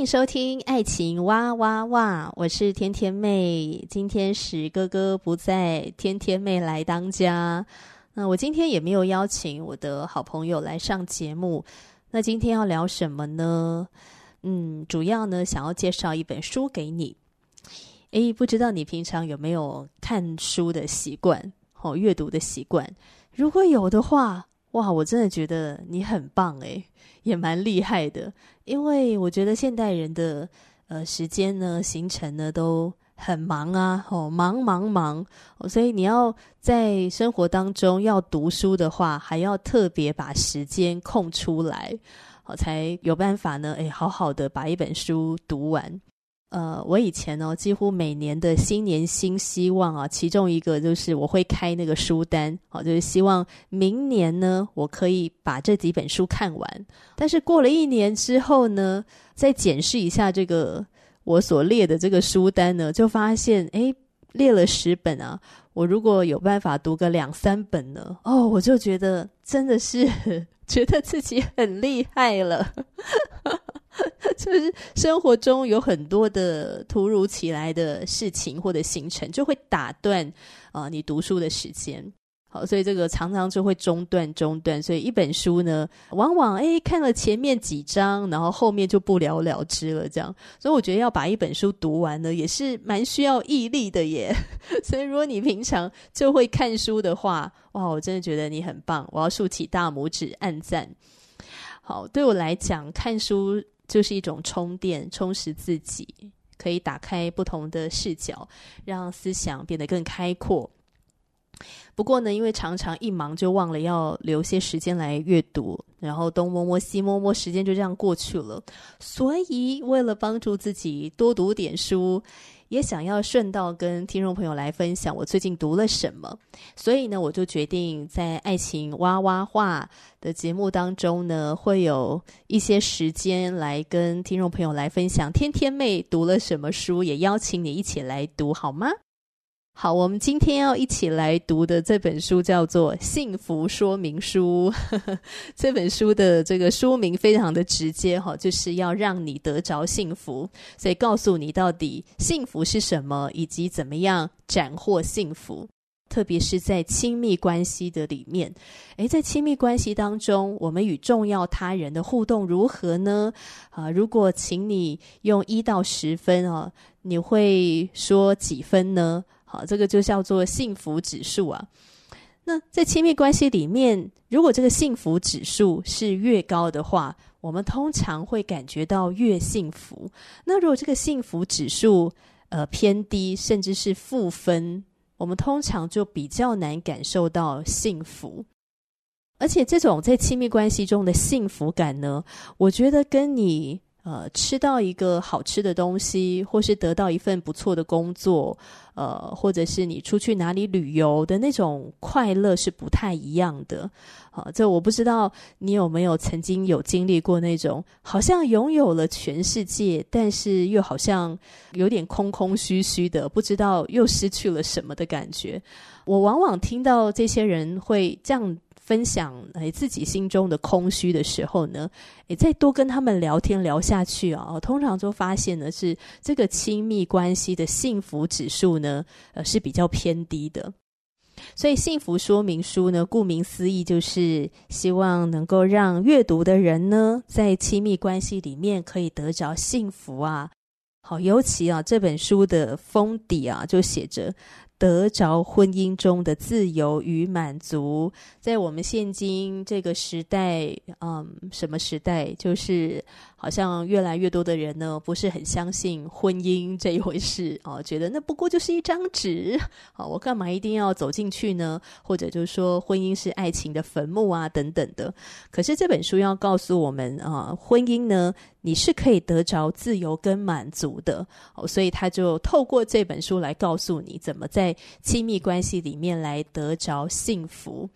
迎收听《爱情哇哇哇》，我是天天妹。今天史哥哥不在，天天妹来当家。那我今天也没有邀请我的好朋友来上节目。那今天要聊什么呢？嗯，主要呢想要介绍一本书给你。诶，不知道你平常有没有看书的习惯？哦，阅读的习惯。如果有的话，哇，我真的觉得你很棒诶。也蛮厉害的，因为我觉得现代人的呃时间呢、行程呢都很忙啊，哦，忙忙忙，所以你要在生活当中要读书的话，还要特别把时间空出来，哦，才有办法呢，诶，好好的把一本书读完。呃，我以前呢，几乎每年的新年新希望啊，其中一个就是我会开那个书单，好，就是希望明年呢，我可以把这几本书看完。但是过了一年之后呢，再检视一下这个我所列的这个书单呢，就发现，诶，列了十本啊，我如果有办法读个两三本呢，哦，我就觉得真的是 觉得自己很厉害了。就是生活中有很多的突如其来的事情或者行程，就会打断啊、你读书的时间。好，所以这个常常就会中断中断。所以一本书呢，往往诶看了前面几章，然后后面就不了了之了。这样，所以我觉得要把一本书读完呢，也是蛮需要毅力的耶。所以如果你平常就会看书的话，哇，我真的觉得你很棒，我要竖起大拇指按赞。好，对我来讲，看书。就是一种充电，充实自己，可以打开不同的视角，让思想变得更开阔。不过呢，因为常常一忙就忘了要留些时间来阅读，然后东摸摸西摸摸，时间就这样过去了。所以，为了帮助自己多读点书。也想要顺道跟听众朋友来分享我最近读了什么，所以呢，我就决定在爱情哇哇话的节目当中呢，会有一些时间来跟听众朋友来分享天天妹读了什么书，也邀请你一起来读，好吗？好，我们今天要一起来读的这本书叫做《幸福说明书》。这本书的这个书名非常的直接哈，就是要让你得着幸福，所以告诉你到底幸福是什么，以及怎么样斩获幸福。特别是在亲密关系的里面，诶，在亲密关系当中，我们与重要他人的互动如何呢？啊，如果请你用一到十分啊，你会说几分呢？好，这个就叫做幸福指数啊。那在亲密关系里面，如果这个幸福指数是越高的话，我们通常会感觉到越幸福。那如果这个幸福指数呃偏低，甚至是负分，我们通常就比较难感受到幸福。而且这种在亲密关系中的幸福感呢，我觉得跟你。呃，吃到一个好吃的东西，或是得到一份不错的工作，呃，或者是你出去哪里旅游的那种快乐是不太一样的。好，呃，这我不知道你有没有曾经有经历过那种好像拥有了全世界，但是又好像有点空空虚虚的，不知道又失去了什么的感觉。我往往听到这些人会这样。分享诶自己心中的空虚的时候呢，诶再多跟他们聊天聊下去啊，通常就发现呢是这个亲密关系的幸福指数呢，呃是比较偏低的。所以幸福说明书呢，顾名思义就是希望能够让阅读的人呢，在亲密关系里面可以得着幸福啊。好，尤其啊这本书的封底啊就写着。得着婚姻中的自由与满足。在我们现今这个时代，嗯，什么时代？就是好像越来越多的人呢，不是很相信婚姻这一回事 哦，觉得那不过就是一张纸，好，我干嘛一定要走进去呢？或者就是说，婚姻是爱情的坟墓啊，等等的。可是这本书要告诉我们啊，婚姻呢，你是可以得着自由跟满足的哦，所以他就透过这本书来告诉你，怎么在亲密关系里面来得着幸福。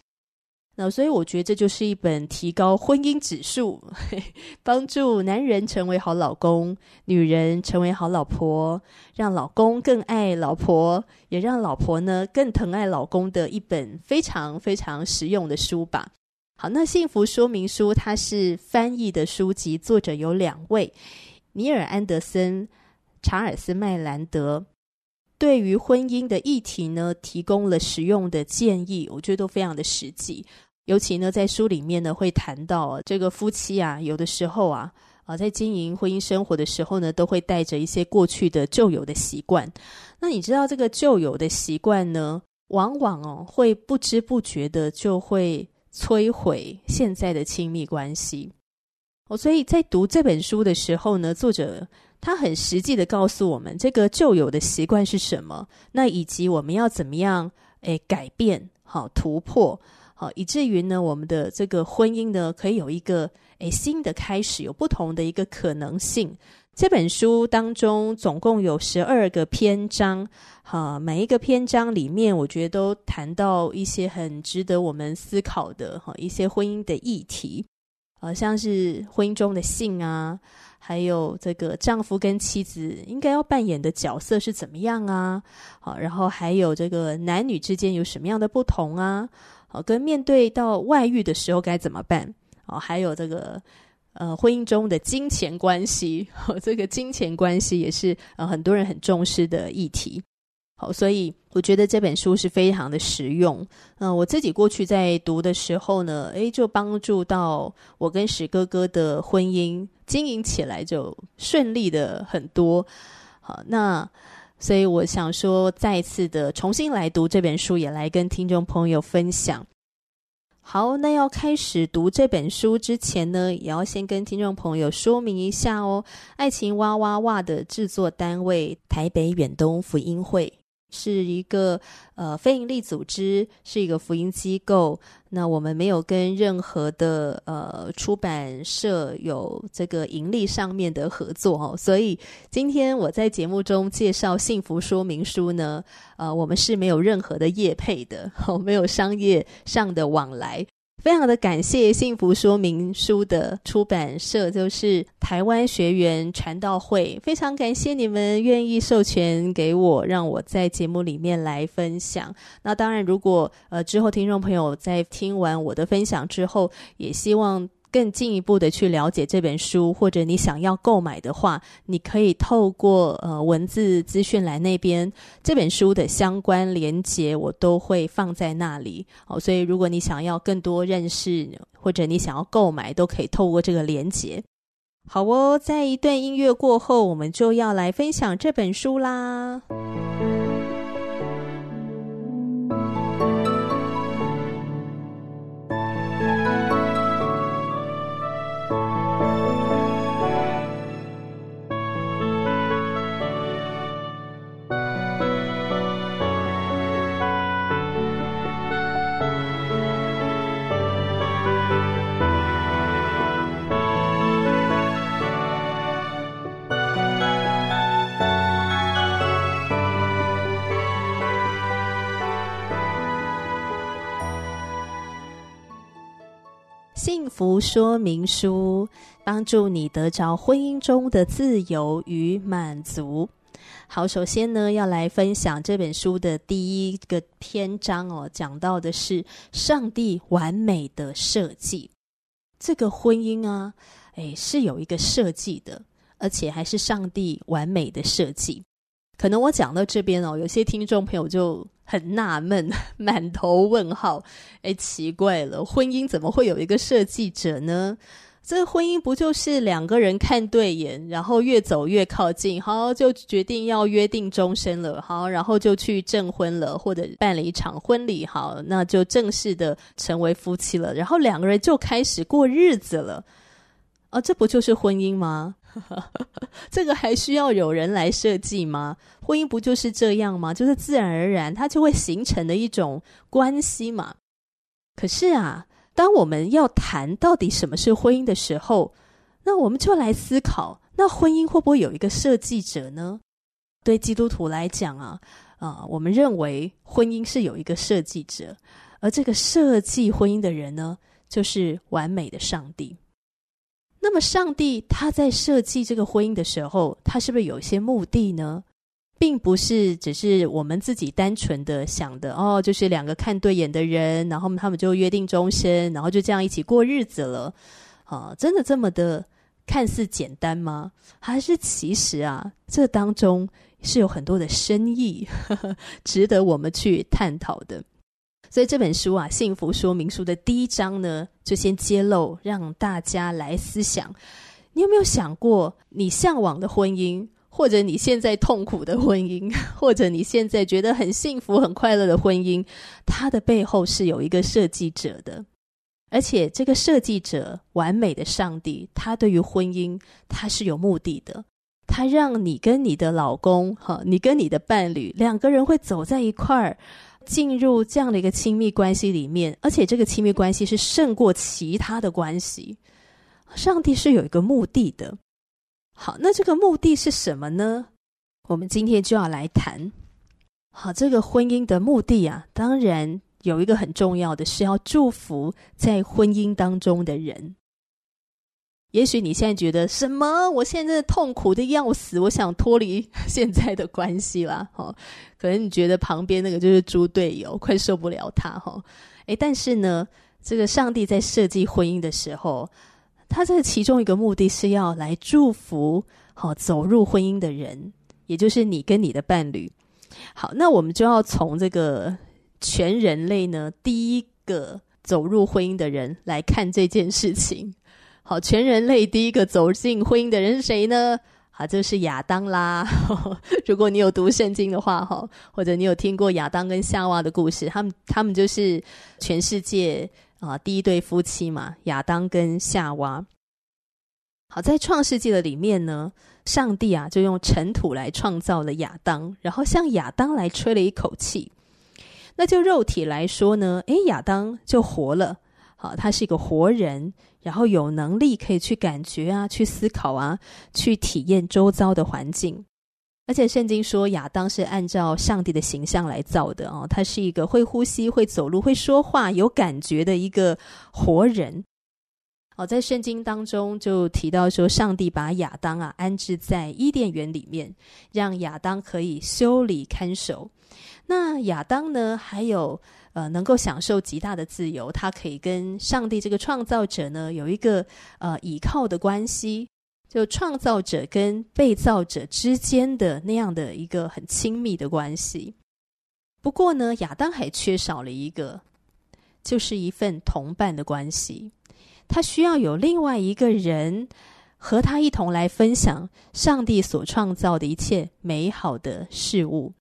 那所以我觉得这就是一本提高婚姻指数，帮助男人成为好老公，女人成为好老婆，让老公更爱老婆，也让老婆呢更疼爱老公的一本非常非常实用的书吧。好，那幸福说明书它是翻译的书籍，作者有两位，尼尔安德森、查尔斯麦兰德。对于婚姻的议题呢，提供了实用的建议，我觉得都非常的实际。尤其呢，在书里面呢，会谈到这个夫妻啊，有的时候啊，啊，在经营婚姻生活的时候呢，都会带着一些过去的旧有的习惯。那你知道这个旧有的习惯呢，往往哦，会不知不觉的就会摧毁现在的亲密关系。哦，所以在读这本书的时候呢，作者。他很实际的告诉我们，这个旧有的习惯是什么，那以及我们要怎么样诶改变，好突破，以至于呢，我们的这个婚姻呢，可以有一个诶新的开始，有不同的一个可能性。这本书当中总共有十二个篇章，哈，每一个篇章里面，我觉得都谈到一些很值得我们思考的哈一些婚姻的议题，啊，像是婚姻中的性啊。还有这个丈夫跟妻子应该要扮演的角色是怎么样啊？好，然后还有这个男女之间有什么样的不同啊？好，跟面对到外遇的时候该怎么办？哦，还有这个呃婚姻中的金钱关系，这个金钱关系也是呃很多人很重视的议题。好，所以我觉得这本书是非常的实用。嗯、我自己过去在读的时候呢，诶，就帮助到我跟史哥哥的婚姻经营起来就顺利的很多。好，那所以我想说，再次的重新来读这本书，也来跟听众朋友分享。好，那要开始读这本书之前呢，也要先跟听众朋友说明一下哦。爱情哇哇哇的制作单位台北远东福音会。是一个呃非营利组织，是一个福音机构。那我们没有跟任何的呃出版社有这个盈利上面的合作哦，所以今天我在节目中介绍幸福说明书呢，呃，我们是没有任何的业配的，哦，没有商业上的往来。非常的感谢幸福说明书的出版社，就是台湾学员传道会。非常感谢你们愿意授权给我，让我在节目里面来分享。那当然，如果呃之后听众朋友在听完我的分享之后，也希望。更进一步的去了解这本书，或者你想要购买的话，你可以透过呃文字资讯栏那边这本书的相关连结，我都会放在那里。哦，所以如果你想要更多认识，或者你想要购买，都可以透过这个连接。好哦，在一段音乐过后，我们就要来分享这本书啦。幸福说明书，帮助你得着婚姻中的自由与满足。好，首先呢，要来分享这本书的第一个篇章哦，讲到的是上帝完美的设计。这个婚姻啊，诶，是有一个设计的，而且还是上帝完美的设计。可能我讲到这边哦，有些听众朋友就很纳闷，满头问号。哎，奇怪了，婚姻怎么会有一个设计者呢？这个婚姻不就是两个人看对眼，然后越走越靠近，好，就决定要约定终身了，好，然后就去证婚了，或者办了一场婚礼，好，那就正式的成为夫妻了，然后两个人就开始过日子了，啊，这不就是婚姻吗？这个还需要有人来设计吗？婚姻不就是这样吗？就是自然而然它就会形成的一种关系嘛。可是啊。当我们要谈到底什么是婚姻的时候，那我们就来思考：那婚姻会不会有一个设计者呢？对基督徒来讲啊，啊，我们认为婚姻是有一个设计者，而这个设计婚姻的人呢，就是完美的上帝。那么，上帝他在设计这个婚姻的时候，他是不是有一些目的呢？并不是只是我们自己单纯的想的哦，就是两个看对眼的人，然后他们就约定终身，然后就这样一起过日子了。啊，真的这么的看似简单吗？还是其实啊，这当中是有很多的深意，呵呵，值得我们去探讨的。所以这本书啊，《幸福说明书》的第一章呢，就先揭露，让大家来思想：你有没有想过，你向往的婚姻？或者你现在痛苦的婚姻，或者你现在觉得很幸福、很快乐的婚姻，它的背后是有一个设计者的，而且这个设计者完美的上帝，他对于婚姻他是有目的的，他让你跟你的老公，哈，你跟你的伴侣两个人会走在一块儿，进入这样的一个亲密关系里面，而且这个亲密关系是胜过其他的关系，上帝是有一个目的的。好，那这个目的是什么呢？我们今天就要来谈。好，这个婚姻的目的啊，当然有一个很重要的是要祝福在婚姻当中的人。也许你现在觉得什么？我现在痛苦的要死，我想脱离现在的关系啦。哈，可能你觉得旁边那个就是猪队友，快受不了他哈。诶，但是呢，这个上帝在设计婚姻的时候。他这其中一个目的是要来祝福好走入婚姻的人，也就是你跟你的伴侣。好，那我们就要从这个全人类呢，第一个走入婚姻的人来看这件事情。好，全人类第一个走进婚姻的人是谁呢？好，就是亚当啦。如果你有读圣经的话，哈，或者你有听过亚当跟夏娃的故事，他们他们就是全世界。啊，第一对夫妻嘛，亚当跟夏娃。好，在创世纪的里面呢，上帝啊就用尘土来创造了亚当，然后向亚当来吹了一口气。那就肉体来说呢，诶，亚当就活了。啊，他是一个活人，然后有能力可以去感觉啊，去思考啊，去体验周遭的环境。而且圣经说亚当是按照上帝的形象来造的哦，他是一个会呼吸、会走路、会说话、有感觉的一个活人。哦，在圣经当中就提到说，上帝把亚当啊安置在伊甸园里面，让亚当可以修理看守。那亚当呢，还有呃能够享受极大的自由，他可以跟上帝这个创造者呢有一个呃倚靠的关系。就创造者跟被造者之间的那样的一个很亲密的关系。不过呢，亚当还缺少了一个，就是一份同伴的关系。他需要有另外一个人和他一同来分享上帝所创造的一切美好的事物。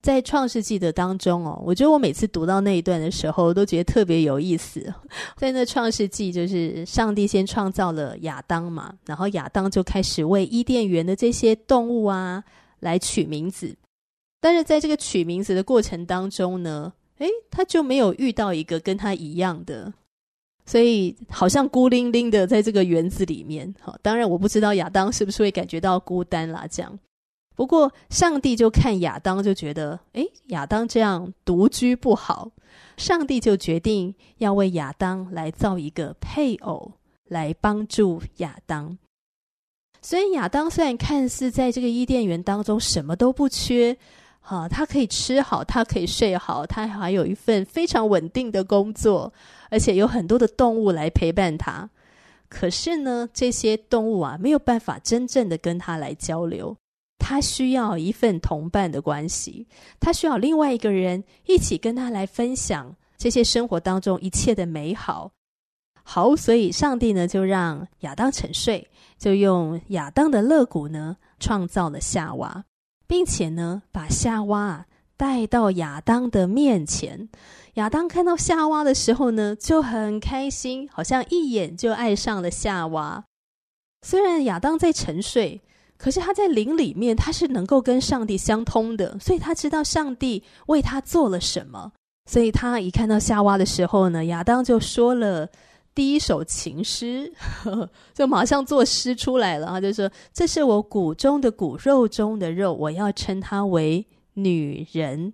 在创世纪的当中哦，我觉得我每次读到那一段的时候，都觉得特别有意思。在那创世纪，就是上帝先创造了亚当嘛，然后亚当就开始为伊甸园的这些动物啊来取名字。但是在这个取名字的过程当中呢，诶，他就没有遇到一个跟他一样的，所以好像孤零零的在这个园子里面。好，当然我不知道亚当是不是会感觉到孤单啦，这样。不过，上帝就看亚当，就觉得，诶，亚当这样独居不好。上帝就决定要为亚当来造一个配偶，来帮助亚当。所以，亚当虽然看似在这个伊甸园当中什么都不缺，啊，他可以吃好，他可以睡好，他还有一份非常稳定的工作，而且有很多的动物来陪伴他。可是呢，这些动物啊，没有办法真正的跟他来交流。他需要一份同伴的关系，他需要另外一个人一起跟他来分享这些生活当中一切的美好。好，所以上帝呢就让亚当沉睡，就用亚当的肋骨呢创造了夏娃，并且呢把夏娃带到亚当的面前。亚当看到夏娃的时候呢就很开心，好像一眼就爱上了夏娃。虽然亚当在沉睡，可是他在灵里面他是能够跟上帝相通的，所以他知道上帝为他做了什么。所以他一看到夏娃的时候呢，亚当就说了。第一首情诗，呵呵，就马上作诗出来了。他就说：“这是我骨中的骨，肉中的肉，我要称她为女人。”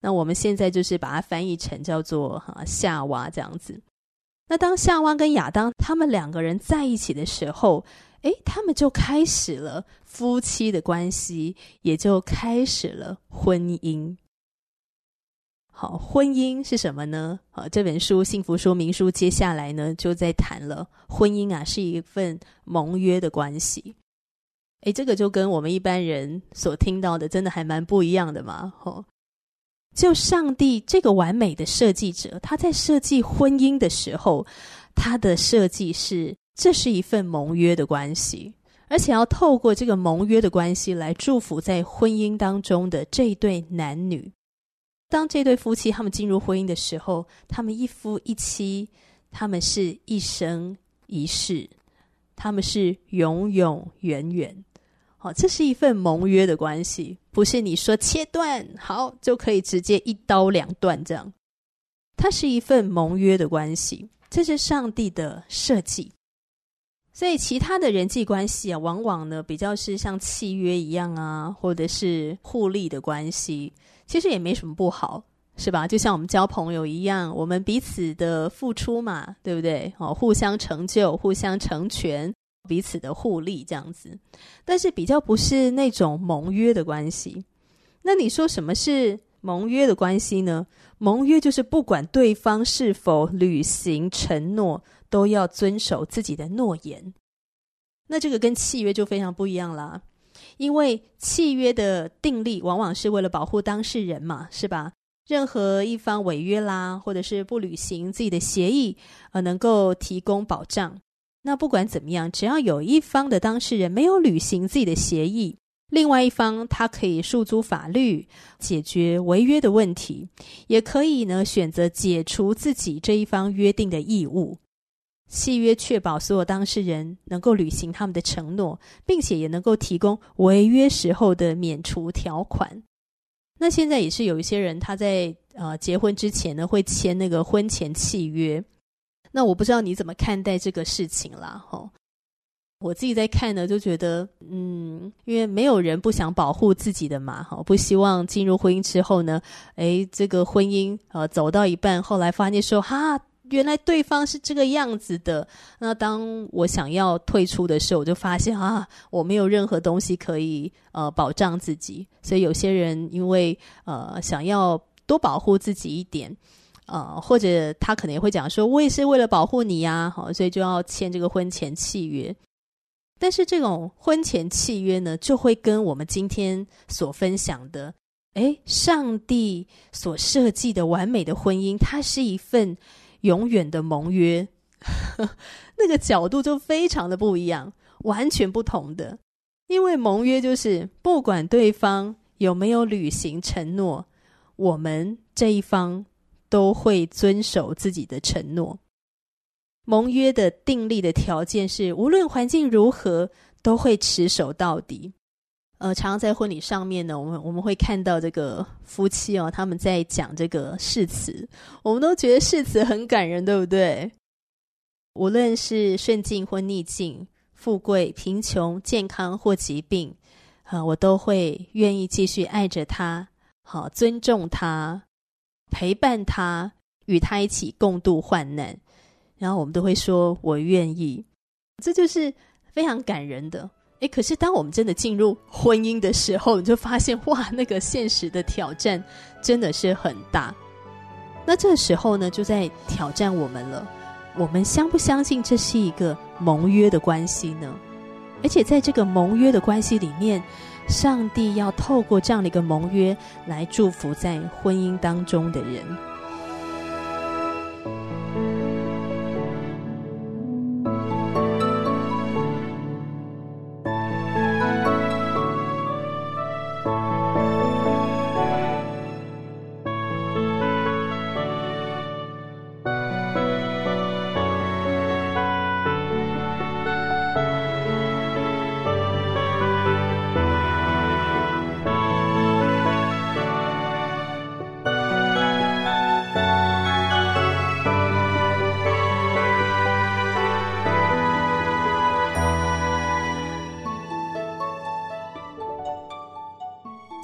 那我们现在就是把它翻译成叫做“哈夏娃”这样子。那当夏娃跟亚当他们两个人在一起的时候，诶，他们就开始了夫妻的关系，也就开始了婚姻。好，婚姻是什么呢？好，这本书《幸福说明书》接下来呢，就在谈了婚姻啊，是一份盟约的关系。诶，这个就跟我们一般人所听到的，真的还蛮不一样的嘛。吼，就上帝这个完美的设计者，他在设计婚姻的时候，他的设计是，这是一份盟约的关系，而且要透过这个盟约的关系来祝福在婚姻当中的这一对男女。当这对夫妻他们进入婚姻的时候，他们一夫一妻，他们是一生一世，他们是永永远远。好，这是一份盟约的关系，不是你说切断好就可以直接一刀两断这样。它是一份盟约的关系，这是上帝的设计。所以其他的人际关系啊，往往呢比较是像契约一样啊，或者是互利的关系。其实也没什么不好，是吧？就像我们交朋友一样，我们彼此的付出嘛，对不对？哦，互相成就、互相成全，彼此的互利这样子。但是比较不是那种盟约的关系。那你说什么是盟约的关系呢？盟约就是不管对方是否履行承诺，都要遵守自己的诺言。那这个跟契约就非常不一样啦。因为契约的订立往往是为了保护当事人嘛，是吧？任何一方违约啦，或者是不履行自己的协议，呃，能够提供保障。那不管怎么样，只要有一方的当事人没有履行自己的协议，另外一方他可以诉诸法律解决违约的问题，也可以呢选择解除自己这一方约定的义务。契约确保所有当事人能够履行他们的承诺，并且也能够提供违约时候的免除条款。那现在也是有一些人他在呃结婚之前呢会签那个婚前契约。那我不知道你怎么看待这个事情啦？吼，我自己在看呢，就觉得嗯，因为没有人不想保护自己的嘛，哈，不希望进入婚姻之后呢，诶，这个婚姻呃走到一半，后来发现说哈。原来对方是这个样子的。那当我想要退出的时候，我就发现啊，我没有任何东西可以呃保障自己。所以有些人因为呃想要多保护自己一点，呃，或者他可能也会讲说，我也是为了保护你呀，好，所以就要签这个婚前契约。但是这种婚前契约呢，就会跟我们今天所分享的，诶，上帝所设计的完美的婚姻，它是一份。永远的盟约，那个角度就非常的不一样，完全不同的。因为盟约就是不管对方有没有履行承诺，我们这一方都会遵守自己的承诺。盟约的订立的条件是，无论环境如何，都会持守到底。呃，常常在婚礼上面呢，我们我们会看到这个夫妻哦，他们在讲这个誓词，我们都觉得誓词很感人，对不对？无论是顺境或逆境，富贵贫穷、健康或疾病，啊、我都会愿意继续爱着他，好尊重他，陪伴他，与他一起共度患难。然后我们都会说“我愿意”，这就是非常感人的。诶，可是当我们真的进入婚姻的时候，你就发现哇，那个现实的挑战真的是很大。那这时候呢，就在挑战我们了。我们相不相信这是一个盟约的关系呢？而且在这个盟约的关系里面，上帝要透过这样的一个盟约来祝福在婚姻当中的人。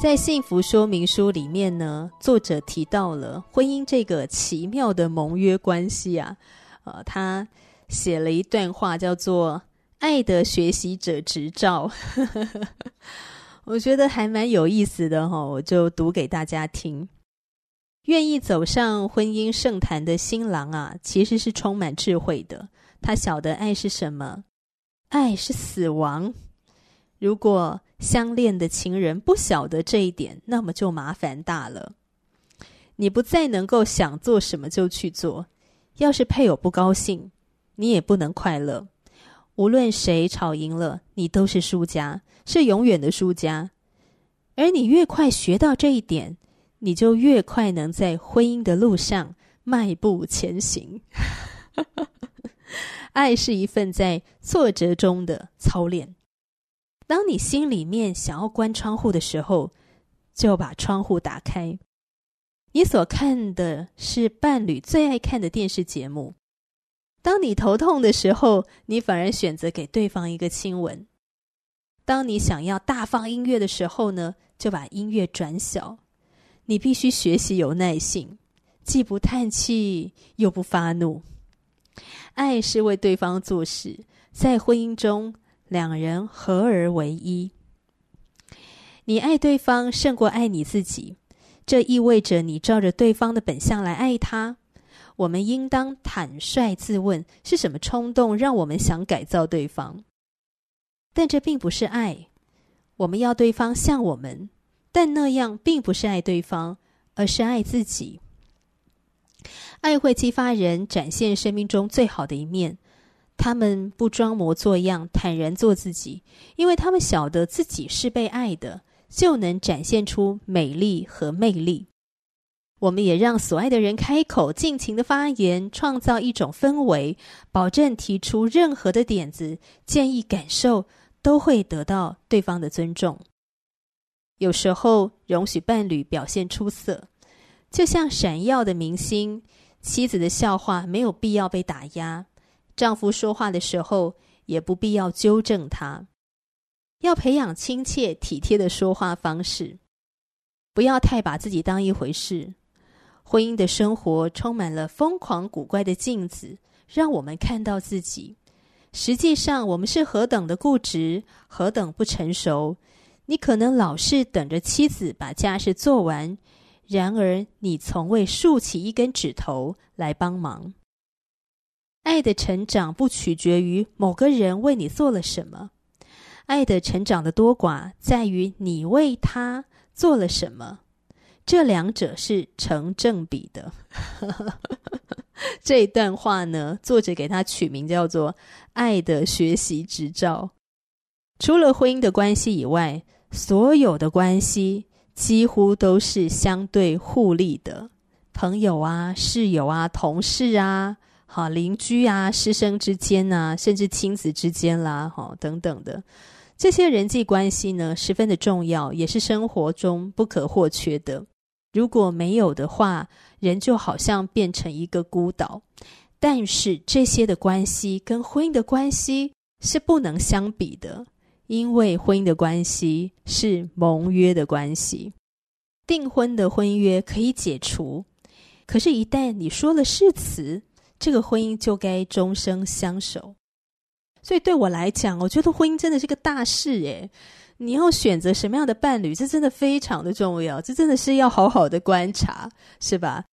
在幸福说明书里面呢，作者提到了婚姻这个奇妙的盟约关系啊，呃，他写了一段话，叫做“爱的学习者执照”，我觉得还蛮有意思的哈、我就读给大家听。愿意走上婚姻圣坛的新郎啊，其实是充满智慧的，他晓得爱是什么，爱是死亡。如果相恋的情人不晓得这一点，那么就麻烦大了。你不再能够想做什么就去做。要是配偶不高兴，你也不能快乐。无论谁吵赢了，你都是输家，是永远的输家。而你越快学到这一点，你就越快能在婚姻的路上迈步前行。爱是一份在挫折中的操练。当你心里面想要关窗户的时候，就把窗户打开。你所看的是伴侣最爱看的电视节目。当你头痛的时候，你反而选择给对方一个亲吻。当你想要大放音乐的时候呢，就把音乐转小。你必须学习有耐性，既不叹气又不发怒。爱是为对方做事，在婚姻中。两人合而为一，你爱对方胜过爱你自己，这意味着你照着对方的本相来爱他。我们应当坦率自问：是什么冲动让我们想改造对方？但这并不是爱。我们要对方像我们，但那样并不是爱对方，而是爱自己。爱会激发人展现生命中最好的一面。他们不装模作样，坦然做自己，因为他们晓得自己是被爱的，就能展现出美丽和魅力。我们也让所爱的人开口，尽情的发言，创造一种氛围，保证提出任何的点子、建议、感受都会得到对方的尊重。有时候，容许伴侣表现出色，就像闪耀的明星，妻子的笑话没有必要被打压。丈夫说话的时候，也不必要纠正他。要培养亲切体贴的说话方式，不要太把自己当一回事。婚姻的生活充满了疯狂古怪的镜子，让我们看到自己。实际上，我们是何等的固执，何等不成熟。你可能老是等着妻子把家事做完，然而你从未竖起一根指头来帮忙。爱的成长不取决于某个人为你做了什么，爱的成长的多寡在于你为他做了什么，这两者是成正比的。这一段话呢，作者给他取名叫做“爱的学习执照”。除了婚姻的关系以外，所有的关系几乎都是相对互利的，朋友啊、室友啊、同事啊。好，邻居啊，师生之间啊，甚至亲子之间啦，好，等等的这些人际关系呢，十分的重要，也是生活中不可或缺的。如果没有的话，人就好像变成一个孤岛。但是这些的关系跟婚姻的关系是不能相比的，因为婚姻的关系是盟约的关系，订婚的婚约可以解除，可是，一旦你说了誓词。这个婚姻就该终生相守，所以对我来讲，我觉得婚姻真的是个大事诶。你要选择什么样的伴侣，这真的非常的重要，这真的是要好好的观察，是吧？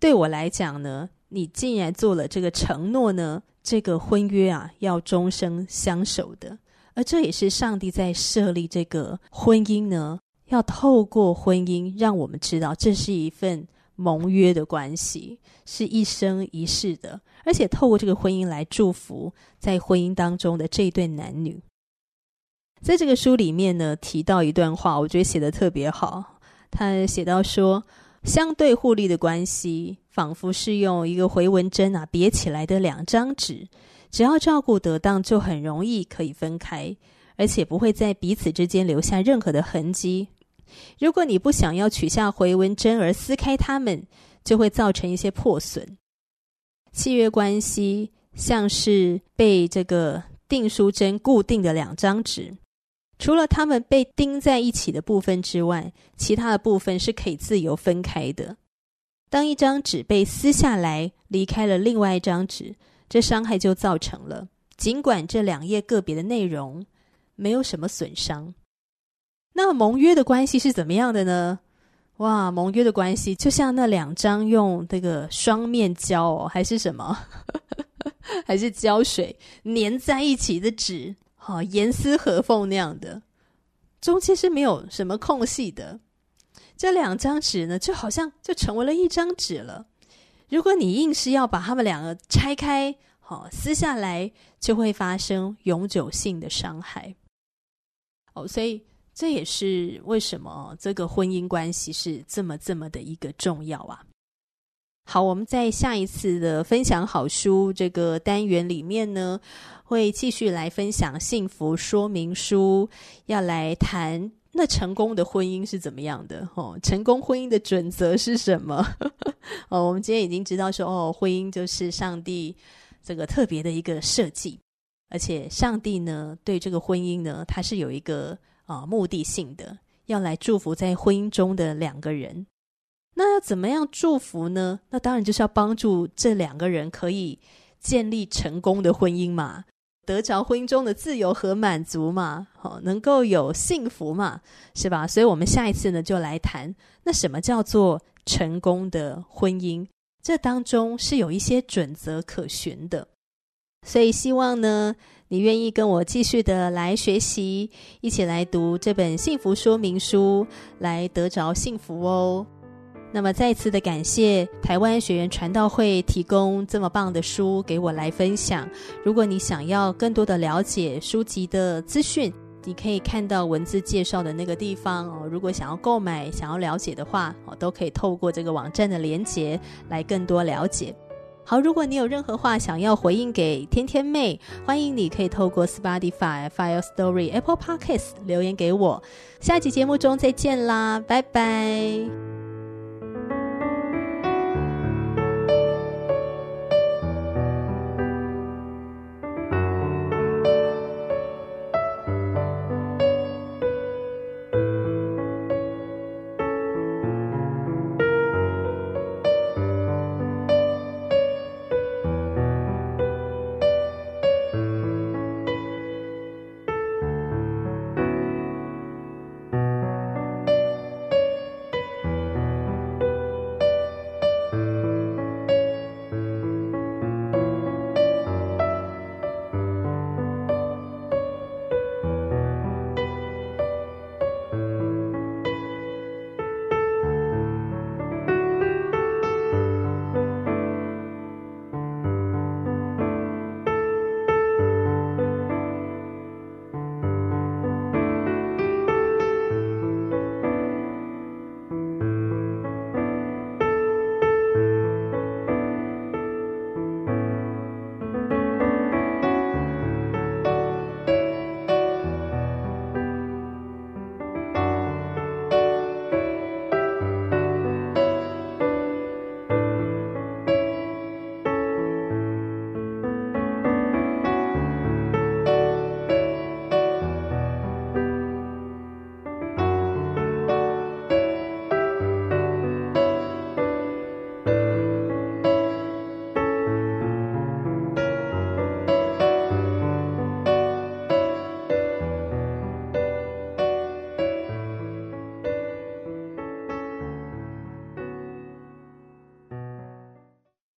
对我来讲呢，你既然做了这个承诺呢，这个婚约啊要终生相守的，而这也是上帝在设立这个婚姻呢，要透过婚姻让我们知道这是一份。盟约的关系是一生一世的，而且透过这个婚姻来祝福在婚姻当中的这对男女。在这个书里面呢，提到一段话，我觉得写得特别好。他写到说，相对互利的关系，仿佛是用一个回纹针啊别起来的两张纸，只要照顾得当，就很容易可以分开，而且不会在彼此之间留下任何的痕迹。如果你不想要取下回纹针而撕开它们，就会造成一些破损。契约关系像是被这个订书针固定的两张纸，除了它们被钉在一起的部分之外，其他的部分是可以自由分开的。当一张纸被撕下来，离开了另外一张纸，这伤害就造成了。尽管这两页个别的内容没有什么损伤，那盟约的关系是怎么样的呢？哇，盟约的关系就像那两张用这个双面胶哦，还是什么，还是胶水粘在一起的纸，好、严丝合缝那样的，中间是没有什么空隙的。这两张纸呢，就好像就成为了一张纸了。如果你硬是要把它们两个拆开，好、撕下来，就会发生永久性的伤害。哦，所以。这也是为什么这个婚姻关系是这么这么的一个重要啊！好，我们在下一次的分享好书这个单元里面呢，会继续来分享幸福说明书，要来谈那成功的婚姻是怎么样的哦？成功婚姻的准则是什么？哦，我们今天已经知道说哦，婚姻就是上帝这个特别的一个设计，而且上帝呢对这个婚姻呢，它是有一个。啊，目的性的要来祝福在婚姻中的两个人，那要怎么样祝福呢？那当然就是要帮助这两个人可以建立成功的婚姻嘛，得着婚姻中的自由和满足嘛，好，能够有幸福嘛，是吧？所以，我们下一次呢，就来谈那什么叫做成功的婚姻，这当中是有一些准则可循的，所以希望呢。你愿意跟我继续的来学习，一起来读这本幸福说明书，来得着幸福哦。那么再次的感谢台湾学员传道会提供这么棒的书给我来分享。如果你想要更多的了解书籍的资讯，你可以看到文字介绍的那个地方哦。如果想要购买、想要了解的话，哦，都可以透过这个网站的连结来更多了解。好，如果你有任何话想要回应给天天妹，欢迎你可以透过 Spotify、Fire Story、Apple Podcasts 留言给我。下期节目中再见啦，拜拜。